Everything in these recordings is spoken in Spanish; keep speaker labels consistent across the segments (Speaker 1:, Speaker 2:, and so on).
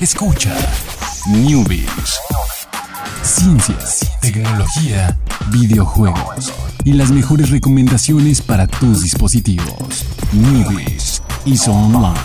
Speaker 1: Escucha Newbies. Ciencias, tecnología, videojuegos y las mejores recomendaciones para tus dispositivos. Newbies y Online.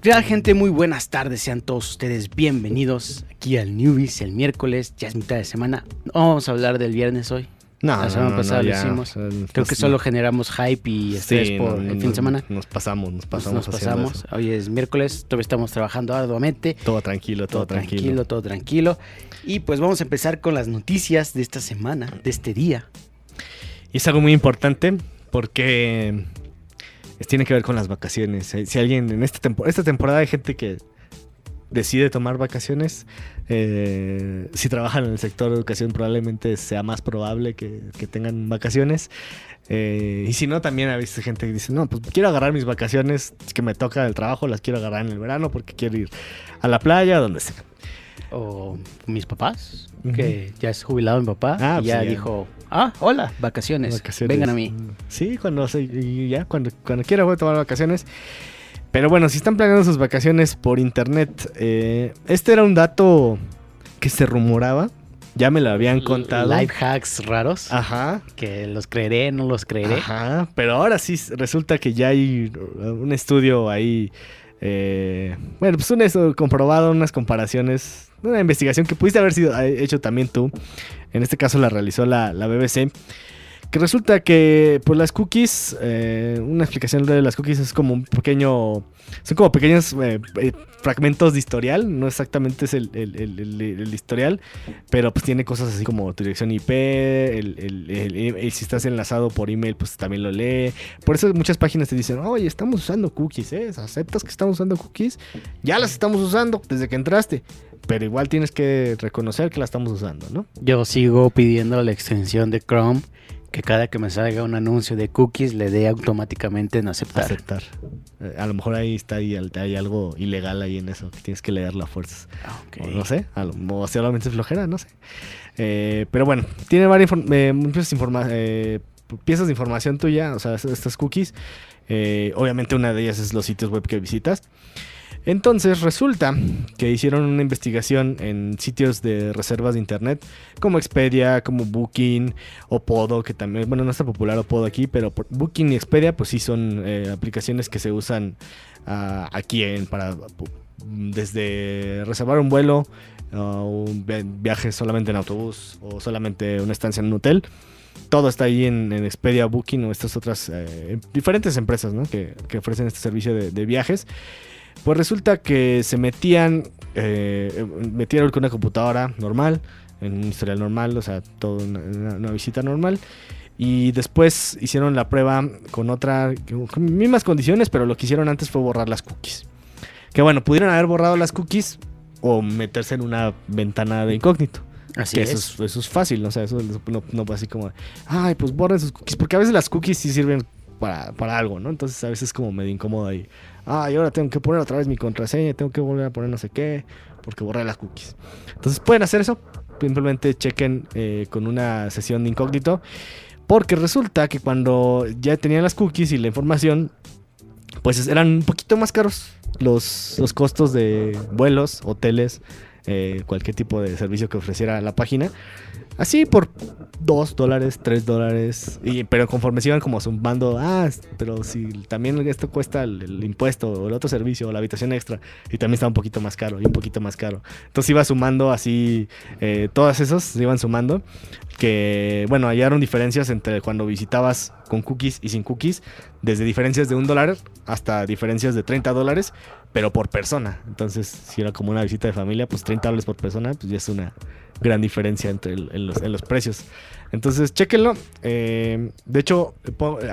Speaker 2: Real gente, muy buenas tardes, sean todos ustedes bienvenidos aquí al Newbies el miércoles, ya es mitad de semana. No vamos a hablar del viernes hoy.
Speaker 3: No,
Speaker 2: La semana
Speaker 3: no, no,
Speaker 2: pasada
Speaker 3: no,
Speaker 2: lo hicimos.
Speaker 3: o sea,
Speaker 2: Creo que solo generamos hype y estrés
Speaker 3: sí,
Speaker 2: por
Speaker 3: no,
Speaker 2: el fin de semana.
Speaker 3: Nos pasamos, nos pasamos.
Speaker 2: nos pasamos.
Speaker 3: eso.
Speaker 2: Hoy es miércoles, todavía estamos trabajando arduamente.
Speaker 3: Todo tranquilo, todo,
Speaker 2: Todo tranquilo, todo tranquilo. Y pues vamos a empezar con las noticias de esta semana, de este día.
Speaker 3: Y es algo muy importante porque tiene que ver con las vacaciones. Si alguien en esta, tempo- esta temporada hay gente que decide tomar vacaciones, eh, si trabajan en el sector de educación probablemente sea más probable que, que tengan vacaciones. Eh, y si no, también ha visto gente que dice, no, pues quiero agarrar mis vacaciones que me toca del trabajo, las quiero agarrar en el verano porque quiero ir a la playa, donde sea.
Speaker 2: O mis papás, que ya es jubilado mi papá.
Speaker 3: Ah,
Speaker 2: y
Speaker 3: pues
Speaker 2: ya dijo, ah, hola, vacaciones.
Speaker 3: Vacaciones.
Speaker 2: Vengan a mí.
Speaker 3: Sí, cuando ya, cuando, cuando quiera voy a tomar vacaciones. Pero bueno, si están planeando sus vacaciones por internet, eh, este era un dato que se rumoraba. Ya me lo habían contado.
Speaker 2: Life hacks raros.
Speaker 3: Ajá.
Speaker 2: Que los creeré, no los creeré.
Speaker 3: Ajá. Pero ahora sí resulta que ya hay un estudio ahí. eh, bueno, pues un estudio comprobado, unas comparaciones. Una investigación que pudiste haber sido eh, hecho también tú. En este caso la realizó la, la BBC. Que resulta que pues las cookies, eh, una explicación de las cookies es como un pequeño, son como pequeños eh, eh, fragmentos de historial, no exactamente es el, el- el- historial, pero pues tiene cosas así como tu dirección IP, el, si estás enlazado por email pues también lo lee. Por eso muchas páginas te dicen, oye, estamos usando cookies, ¿eh? ¿Aceptas que estamos usando cookies? Ya las estamos usando desde que entraste, pero igual tienes que reconocer que las estamos usando, ¿no?
Speaker 2: Yo sigo pidiendo la extensión de Chrome que cada que me salga un anuncio de cookies le dé automáticamente en aceptar.
Speaker 3: aceptar. Eh, a lo mejor ahí está ahí, hay algo ilegal ahí en eso, que tienes que leerlo a fuerzas.
Speaker 2: Ah, ok.
Speaker 3: O no sé, a lo, o solamente es flojera, no sé. Eh, pero bueno, tiene varias eh, muchas informa- eh, piezas de información tuya, o sea, estas cookies. Eh, obviamente una de ellas es los sitios web que visitas. Entonces resulta que hicieron una investigación en sitios de reservas de internet como Expedia, como Booking o Podo, que también, bueno, no está popular Podo aquí, pero Booking y Expedia pues sí son eh, aplicaciones que se usan ah, aquí en, para desde reservar un vuelo, ah, un via- viaje solamente en autobús o solamente una estancia en un hotel. Todo está ahí en, Expedia, Booking o estas otras eh, diferentes empresas que, ofrecen este servicio de viajes. Pues resulta que se metían, eh, metieron con una computadora normal, en un historial normal, o sea, toda una, visita normal. Y después hicieron la prueba con otra, con mismas condiciones, pero lo que hicieron antes fue borrar las cookies. Que bueno, pudieron haber borrado las cookies o meterse en una ventana de incógnito.
Speaker 2: Así
Speaker 3: Que
Speaker 2: es.
Speaker 3: eso es, eso es fácil, ¿no? O sea, eso no, no así como, ay, pues borren sus cookies. Porque a veces las cookies sí sirven para, para algo, ¿no? Entonces a veces es como medio incómodo ahí. Ay, ahora tengo que poner otra vez mi contraseña, tengo que volver a poner no sé qué, porque borré las cookies. Entonces pueden hacer eso. Simplemente chequen eh, con una sesión de incógnito. Porque resulta que cuando ya tenían las cookies y la información, pues eran un poquito más caros los, los costos de vuelos, hoteles, eh, cualquier tipo de servicio que ofreciera la página. Así por 2 dólares, 3 dólares. Pero conforme se iban como sumando, ah, pero si también esto cuesta el, impuesto o el otro servicio o la habitación extra. Y también está un poquito más caro y un poquito más caro. Entonces iba sumando así, eh, todas esas se iban sumando. Que, bueno, hallaron diferencias entre cuando visitabas con cookies y sin cookies. Desde diferencias de un dólar hasta diferencias de 30 dólares, pero por persona. Entonces, si era como una visita de familia, pues 30 dólares por persona, pues ya es una gran diferencia entre en, los, precios. Entonces, chéquenlo. Eh, de hecho,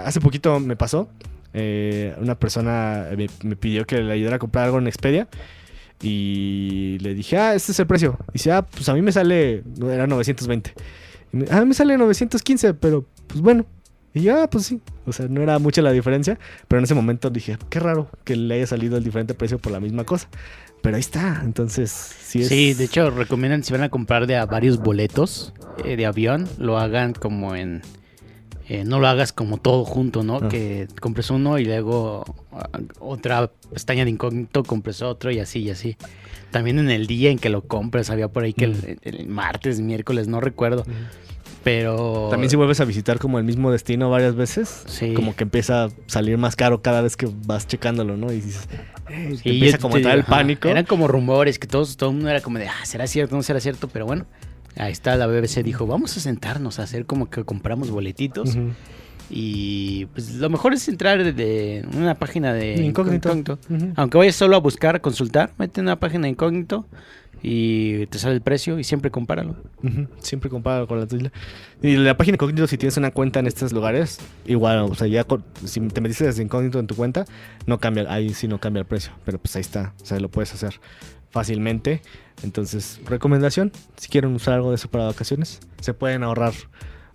Speaker 3: hace poquito me pasó. eh, una persona me, me pidió que le ayudara a comprar algo en Expedia. Y le dije, ah, este es el precio. Y dice, ah, pues a mí me sale, era 920. Y me, ah, me sale 915, pero pues bueno. Y yo, ah, pues sí. O sea, no era mucha la diferencia. Pero en ese momento dije, qué raro que le haya salido el diferente precio por la misma cosa. Pero ahí está. Entonces, sí es.
Speaker 2: Sí, de hecho recomiendan si van a comprar de a varios boletos eh, de avión, lo hagan como en eh, no lo hagas como todo junto, ¿no?
Speaker 3: Ah.
Speaker 2: Que compres uno y luego ah, otra pestaña de incógnito, compres otro y así y así. También en el día en que lo compres, había por ahí que el, el martes, miércoles, no recuerdo. Pero.
Speaker 3: También si vuelves a visitar como el mismo destino varias veces,
Speaker 2: Sí.
Speaker 3: como que empieza a salir más caro cada vez que vas checándolo, ¿no? Y dices, eh,
Speaker 2: Sí,
Speaker 3: empieza como a el pánico.
Speaker 2: Eran como rumores que todos, todo el mundo era como de, ah, ¿será cierto? ¿No será cierto? Pero bueno, ahí está, la BBC dijo, vamos a sentarnos a hacer como que compramos boletitos. Y pues lo mejor es entrar de, de una página de
Speaker 3: Incógnito.
Speaker 2: Aunque vayas solo a buscar, a consultar, mete en una página de incógnito y te sale el precio y siempre compáralo.
Speaker 3: Siempre comparo con la tuya. Y la página incógnito, si tienes una cuenta en estos lugares, igual, o sea, ya con- si te metiste desde incógnito en tu cuenta, no cambia, ahí sí no cambia el precio, pero pues ahí está, o sea, lo puedes hacer fácilmente. Entonces, recomendación, si quieren usar algo de eso para vacaciones, se pueden ahorrar.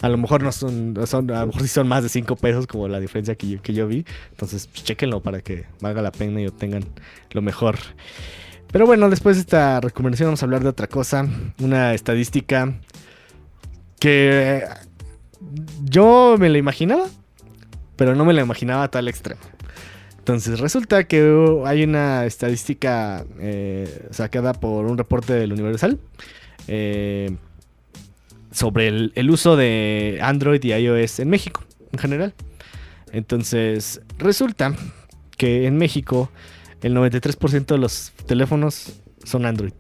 Speaker 3: A lo mejor no son, son a lo mejor sí son más de 5 pesos como la diferencia que yo, que yo vi. Entonces, pues, chéquenlo para que valga la pena y obtengan lo mejor. Pero bueno, después de esta recomendación vamos a hablar de otra cosa. Una estadística que yo me la imaginaba, pero no me la imaginaba a tal extremo. Entonces resulta que hay una estadística eh, sacada por un reporte del Universal eh, sobre el, el uso de Android y iOS en México en general. Entonces resulta que en México el 93% de los teléfonos son Android.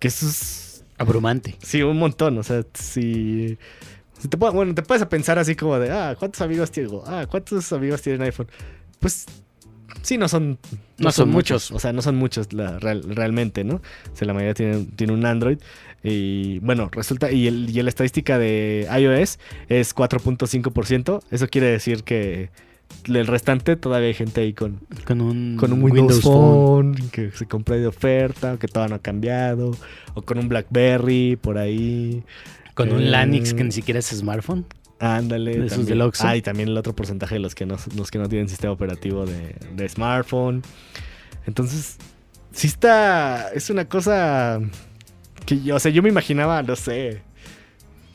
Speaker 3: Que eso es
Speaker 2: Abrumante.
Speaker 3: Sí, un montón. O sea, si. si te, bueno, te puedes a pensar así como de, ah, ¿cuántos amigos tengo? Ah, ¿cuántos amigos tienen iPhone? Pues sí, no son.
Speaker 2: No son muchos.
Speaker 3: O sea, no son muchos la- real- realmente, ¿no? O sea, la mayoría tienen, tiene un Android. Y bueno, resulta. Y, el, y la estadística de iOS es 4.5%. Eso quiere decir que el restante todavía hay gente ahí con,
Speaker 2: Con un,
Speaker 3: con un Windows, Phone, que se compró de oferta, que todavía no ha cambiado, o con un BlackBerry por ahí.
Speaker 2: Con un
Speaker 3: Eh,
Speaker 2: Lanix que ni siquiera es smartphone.
Speaker 3: Ándale.
Speaker 2: De esos del Oxxo.
Speaker 3: Ah, y también el otro porcentaje de los que no, los que no tienen sistema operativo de, de smartphone. Entonces, sí está. Es una cosa que yo, o sea, yo me imaginaba, no sé.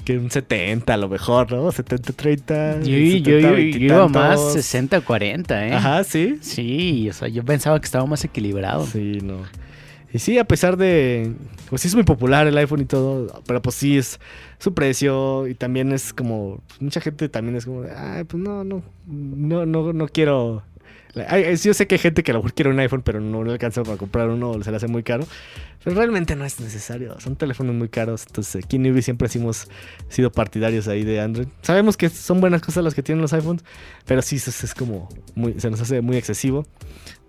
Speaker 3: Que un 70 a lo mejor, ¿no? 70-30.
Speaker 2: Yo, yo,
Speaker 3: 70,
Speaker 2: yo- yo
Speaker 3: 20 y
Speaker 2: iba más
Speaker 3: tantos.
Speaker 2: 60-40, ¿eh?
Speaker 3: Ajá, sí.
Speaker 2: Sí, o sea, yo pensaba que estaba más equilibrado.
Speaker 3: Sí, no. Y sí, a pesar de. Pues sí, es muy popular el iPhone y todo. Pero pues sí, es su precio. Y también es como. pues, mucha gente también es como. Ay, pues no, no. No, no, no quiero. Ay, yo sé que hay gente que a lo mejor quiere un iPhone, pero no le alcanza para comprar uno o se le hace muy caro. Pero realmente no es necesario. Son teléfonos muy caros. Entonces, aquí en Newbie siempre hemos sido partidarios ahí de Android. Sabemos que son buenas cosas las que tienen los iPhones, pero sí, es, es como. Se nos hace muy excesivo.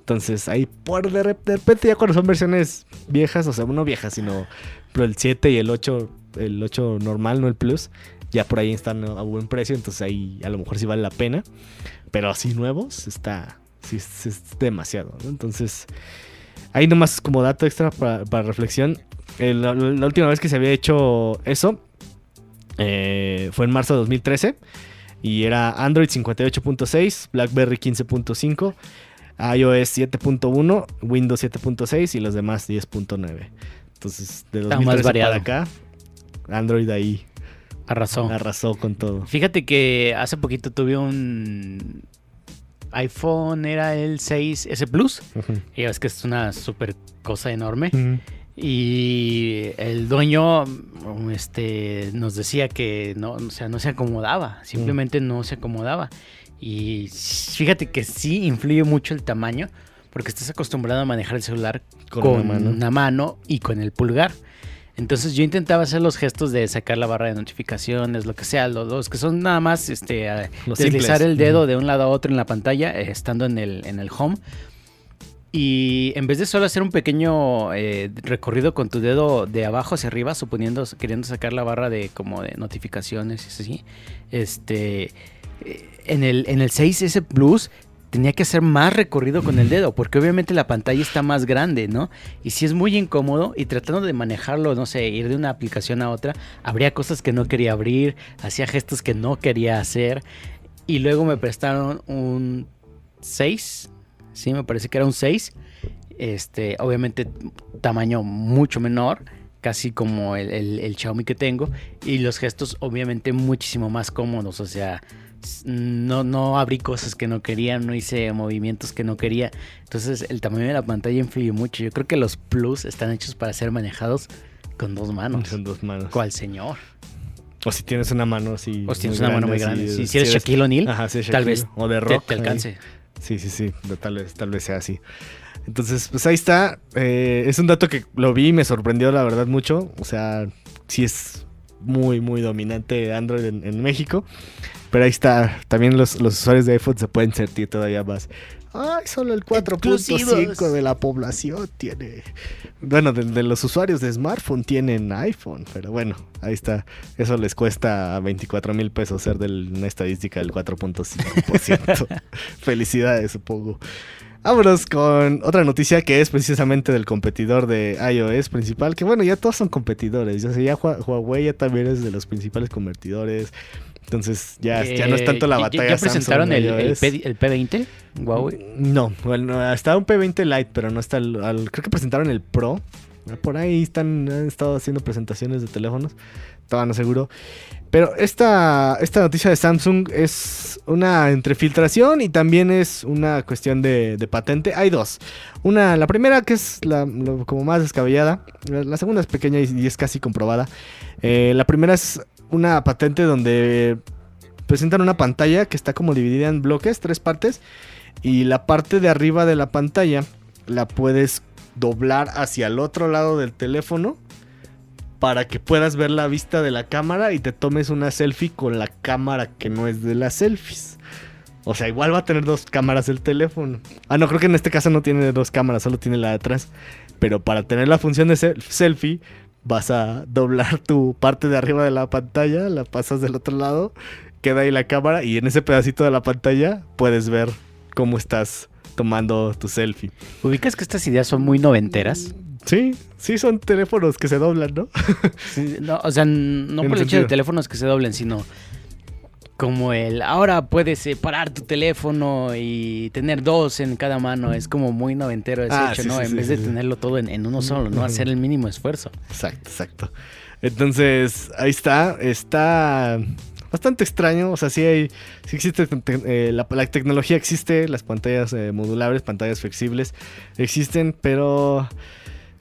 Speaker 3: Entonces, ahí por de, rep- de repente, ya cuando son versiones viejas, o sea, no viejas, sino pero el 7 y el 8, el 8 normal, no el Plus, ya por ahí están a buen precio, entonces ahí a lo mejor sí vale la pena. Pero así nuevos, está, sí, es, demasiado, ¿no? Entonces, ahí nomás como dato extra para, reflexión, la, la última vez que se había hecho eso eh, fue en marzo de 2013 y era Android 58.6, BlackBerry 15.5 iOS 7.1, Windows 7.6 y los demás 10.9. Entonces, de
Speaker 2: Está
Speaker 3: 2013
Speaker 2: más
Speaker 3: para acá, Android ahí
Speaker 2: Arrasó.
Speaker 3: arrasó con todo.
Speaker 2: Fíjate que hace poquito tuve un iPhone, era el 6S Plus. Y ves que es una super cosa enorme. Y el dueño este, nos decía que no, o sea, no se acomodaba, simplemente no se acomodaba. Y fíjate que sí influye mucho el tamaño, porque estás acostumbrado a manejar el celular
Speaker 3: Con
Speaker 2: con,
Speaker 3: una mano.
Speaker 2: una mano y con el pulgar. Entonces yo intentaba hacer los gestos de sacar la barra de notificaciones, lo que sea, los, los que son nada más este,
Speaker 3: Los
Speaker 2: deslizar
Speaker 3: simples.
Speaker 2: el dedo de un lado a otro en la pantalla, eh, estando en el, en el home. Y en vez de solo hacer un pequeño eh, recorrido con tu dedo de abajo hacia arriba, suponiendo, queriendo sacar la barra de como de notificaciones y así, este, en el, en el 6S Plus tenía que hacer más recorrido con el dedo, porque obviamente la pantalla está más grande, ¿no? Y si es muy incómodo y tratando de manejarlo, no sé, ir de una aplicación a otra, habría cosas que no quería abrir, hacía gestos que no quería hacer, y luego me prestaron un 6, sí, me parece que era un 6, este, obviamente tamaño mucho menor, casi como el, el- el Xiaomi que tengo, y los gestos obviamente muchísimo más cómodos, o sea, no, no abrí cosas que no quería, no hice movimientos que no quería. Entonces el tamaño de la pantalla influye mucho. Yo creo que los Plus están hechos para ser manejados con dos manos.
Speaker 3: Con dos manos.
Speaker 2: ¿Cuál señor?
Speaker 3: O si tienes una mano así.
Speaker 2: O si tienes una mano muy grande. Si, si eres Shaquille O'Neal,
Speaker 3: Ajá, sí,
Speaker 2: tal
Speaker 3: Shaquille.
Speaker 2: vez
Speaker 3: O de
Speaker 2: te,
Speaker 3: rock.
Speaker 2: te
Speaker 3: ahí.
Speaker 2: alcance.
Speaker 3: Sí, sí, sí. Tal vez, tal vez sea así. Entonces, pues ahí está. Eh, es un dato que lo vi y me sorprendió, la verdad, mucho. O sea, sí es muy, muy dominante Android en, en México. Pero ahí está. También los, los usuarios de iPhone se pueden sentir todavía más. Ay, solo el 4.5
Speaker 2: Exclusivos.
Speaker 3: de la población tiene. Bueno, de, de los usuarios de smartphone tienen iPhone. Pero bueno, ahí está. Eso les cuesta 24 mil pesos ser de una estadística del 4.5%. Felicidades, supongo. Vámonos con otra noticia que es precisamente del competidor de iOS principal. Que bueno, ya todos son competidores. Ya, ya Hua- Huawei ya también es de los principales competidores. Entonces ya, ya no es tanto la
Speaker 2: Eh,
Speaker 3: batalla.
Speaker 2: ¿Ya, ya presentaron el, el. P, el P20? Huawei.
Speaker 3: No, bueno, está un P20 Lite, pero no está el, creo que presentaron el Pro. Por ahí están, han estado haciendo presentaciones de teléfonos. Estaba no seguro. Pero esta, esta noticia de Samsung es una entre filtración y también es una cuestión de, patente. Hay dos. Una, la primera que es la, como más descabellada. La, segunda es pequeña y, y es casi comprobada. Eh, la primera es una patente donde presentan una pantalla que está como dividida en bloques, tres partes. Y la parte de arriba de la pantalla la puedes doblar hacia el otro lado del teléfono para que puedas ver la vista de la cámara y te tomes una selfie con la cámara que no es de las selfies. O sea, igual va a tener dos cámaras el teléfono. Ah, no, creo que en este caso no tiene dos cámaras, solo tiene la de atrás. Pero para tener la función de sel- selfie, vas a doblar tu parte de arriba de la pantalla, la pasas del otro lado, queda ahí la cámara y en ese pedacito de la pantalla puedes ver cómo estás tomando tu selfie.
Speaker 2: ¿Ubicas que estas ideas son muy noventeras?
Speaker 3: Sí, sí son teléfonos que se doblan, ¿no?
Speaker 2: Sí, no, o sea, no
Speaker 3: En
Speaker 2: por el hecho
Speaker 3: sentido.
Speaker 2: de teléfonos que se doblen, sino como el ahora puedes separar tu teléfono y tener dos en cada mano. Es como muy noventero ese
Speaker 3: Ah,
Speaker 2: hecho,
Speaker 3: sí,
Speaker 2: ¿no?
Speaker 3: sí,
Speaker 2: en vez de tenerlo todo en, en uno solo, ¿no? Hacer el mínimo esfuerzo.
Speaker 3: Exacto, exacto. Entonces, ahí está. Está bastante extraño. O sea, sí hay. Sí existe. te- eh, la, la tecnología existe. Las pantallas eh, modulables, pantallas flexibles existen, pero.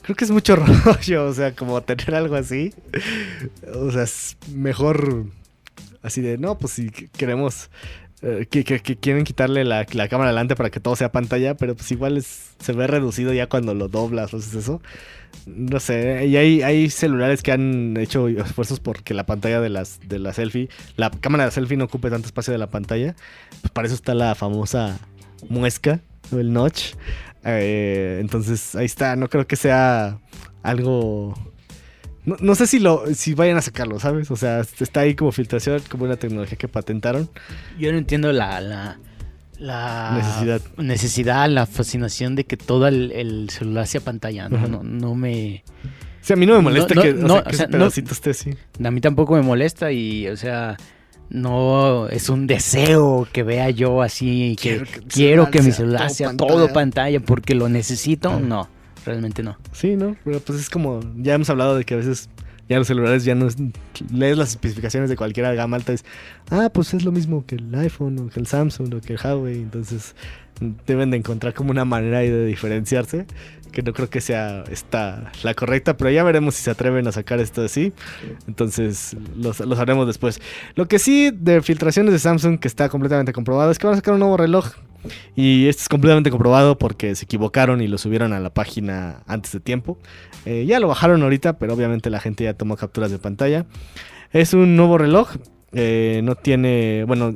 Speaker 3: Creo que es mucho rollo. O sea, como tener algo así. O sea, es mejor. Así de, no, pues si queremos. eh, que, que- quieren quitarle la, la cámara adelante para que todo sea pantalla, pero pues igual es- se ve reducido ya cuando lo doblas o haces eso. No sé, y hay, hay celulares que han hecho esfuerzos porque la pantalla de las de la selfie, la cámara de selfie no ocupe tanto espacio de la pantalla. Pues para eso está la famosa muesca el notch. Eh, entonces ahí está, no creo que sea algo... No, no sé si lo si vayan a sacarlo, ¿sabes? O sea, está ahí como filtración, como una tecnología que patentaron.
Speaker 2: Yo no entiendo la, la, la
Speaker 3: Necesidad.
Speaker 2: necesidad, la fascinación de que todo el, el celular sea pantalla. No, no, no me...
Speaker 3: O sea, a mí no me molesta que, o
Speaker 2: no,
Speaker 3: sea,
Speaker 2: o
Speaker 3: que
Speaker 2: sea,
Speaker 3: ese
Speaker 2: no-
Speaker 3: pedacito esté así.
Speaker 2: A mí tampoco me molesta y, o sea, no es un deseo que vea yo así, que
Speaker 3: Quiero que mi
Speaker 2: quiero
Speaker 3: celular
Speaker 2: que mi
Speaker 3: sea
Speaker 2: celular
Speaker 3: todo
Speaker 2: sea
Speaker 3: pantalla.
Speaker 2: todo pantalla porque lo necesito. No, realmente no.
Speaker 3: Sí, ¿no? Pero pues es como, ya hemos hablado de que a veces ya los celulares ya no es- lees las especificaciones de cualquiera gama alta es, ah, pues es lo mismo que el iPhone o que el Samsung o que el Huawei, entonces deben de encontrar como una manera de diferenciarse, que no creo que sea esta la correcta, pero ya veremos si se atreven a sacar esto así, entonces los, los haremos después. Lo que sí de filtraciones de Samsung que está completamente comprobado es que van a sacar un nuevo reloj. Y esto es completamente comprobado porque se equivocaron y lo subieron a la página antes de tiempo. Eh, ya lo bajaron ahorita, pero obviamente la gente ya tomó capturas de pantalla. Es un nuevo reloj. eh, no tiene. Bueno,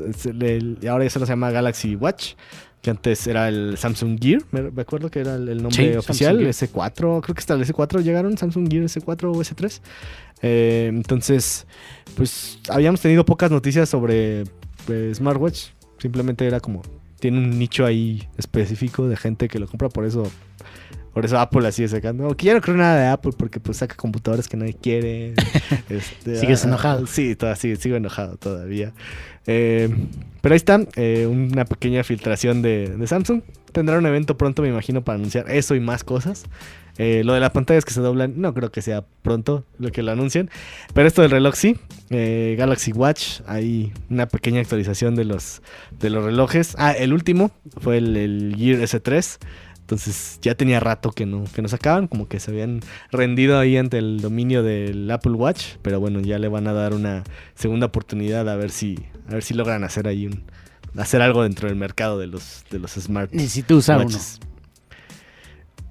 Speaker 3: ahora ya se lo llama Galaxy Watch. Que antes era el Samsung Gear. Me, acuerdo que era el, el nombre
Speaker 2: Sí,
Speaker 3: oficial.
Speaker 2: Samsung Gear.
Speaker 3: S4. Creo que hasta el S4 llegaron. Samsung Gear S4 o S3. Eh, entonces, pues habíamos tenido pocas noticias sobre pues, smartwatch. Simplemente era como tiene un nicho ahí específico de gente que lo compra, por eso por eso Apple así sacando. Aunque ya no creo nada de Apple porque pues saca computadores que nadie quiere. Este,
Speaker 2: ¿Sigues
Speaker 3: ah,
Speaker 2: enojado?
Speaker 3: Sí, toda- sí, sigo enojado todavía. Eh, pero ahí está, eh, una pequeña filtración de, de Samsung. Tendrá un evento pronto, me imagino, para anunciar eso y más cosas. Eh, lo de las pantallas que se doblan, no creo que sea pronto lo que lo anuncien. Pero esto del reloj sí. Eh, Galaxy Watch, hay una pequeña actualización de los, de los relojes. Ah, el último fue el, el Gear S3. Entonces ya tenía rato que no, que no sacaban, como que se habían rendido ahí ante el dominio del Apple Watch, pero bueno, ya le van a dar una segunda oportunidad a ver si, a ver si logran hacer ahí un, hacer algo dentro del mercado de los, de los smart
Speaker 2: Necesito usar uno.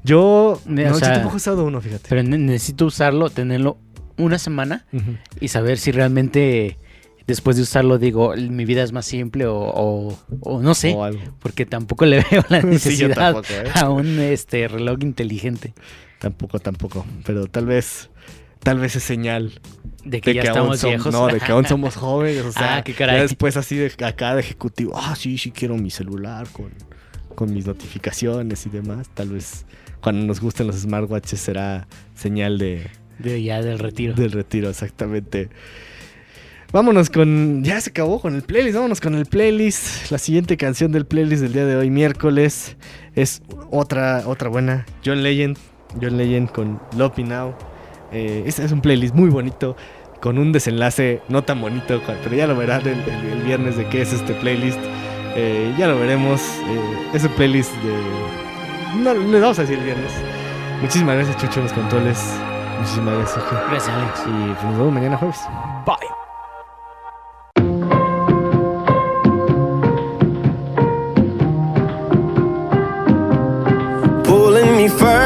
Speaker 3: Yo, no,
Speaker 2: o
Speaker 3: yo
Speaker 2: sea,
Speaker 3: tampoco he usado uno, fíjate.
Speaker 2: Pero ne- necesito usarlo, tenerlo una semana y saber si realmente después de usarlo digo, mi vida es más simple o, o- o no sé.
Speaker 3: O algo.
Speaker 2: Porque tampoco le veo la
Speaker 3: Sí,
Speaker 2: necesidad
Speaker 3: tampoco, ¿eh?
Speaker 2: a un este reloj inteligente
Speaker 3: Tampoco, tampoco. Pero tal vez, tal vez es señal
Speaker 2: de que
Speaker 3: de
Speaker 2: ya
Speaker 3: que aún
Speaker 2: estamos
Speaker 3: som-
Speaker 2: viejos.
Speaker 3: No, de que aún somos jóvenes. O sea,
Speaker 2: Ah, qué caray.
Speaker 3: ya después así de acá de ejecutivo. Ah, sí, sí quiero mi celular con, con mis notificaciones y demás. Tal vez cuando nos gusten los smartwatches será señal de,
Speaker 2: de ya del retiro.
Speaker 3: del retiro, exactamente. Vámonos con. Ya se acabó con el playlist. Vámonos con el playlist. La siguiente canción del playlist del día de hoy, miércoles, es otra, otra buena. John Legend. John Legend con Love Me Now. Eh, este es un playlist muy bonito. Con un desenlace no tan bonito. Pero ya lo verán el, el- el viernes de qué es este playlist. Eh, ya lo veremos. Eh, es un playlist de. No, le vamos a decir el viernes. Muchísimas gracias, Chucho, los controles. Muchísimas gracias, Sergio.
Speaker 2: Gracias, Alex.
Speaker 3: Y pues nos vemos mañana jueves.
Speaker 2: Bye.
Speaker 4: pulling me further,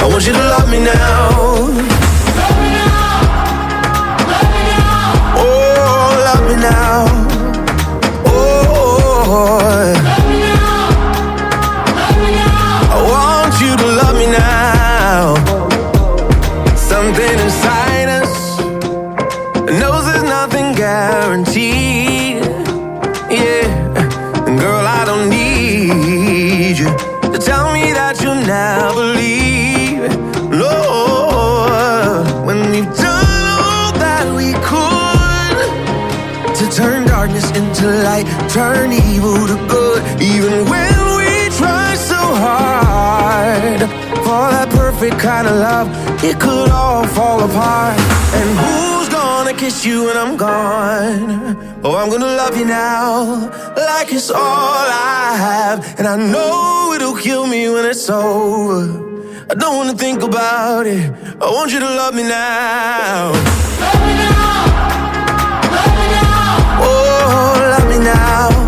Speaker 4: I want you to love me now. Oh, love me now. Oh, I it could all fall apart. And who's gonna kiss you when I'm gone? Oh, I'm gonna love you now, like it's all I have. And I know it'll kill me when it's over. I don't wanna think about it. I want you to love me now. Love me now. Love me now. Oh, love me now.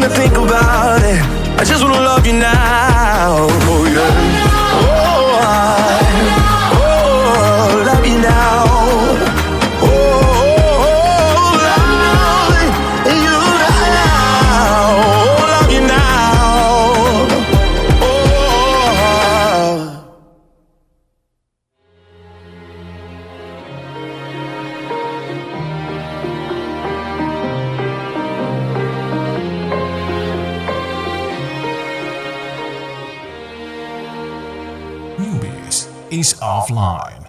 Speaker 4: Wanna think about it. I just wanna love you now. Oh, yeah.
Speaker 1: Offline.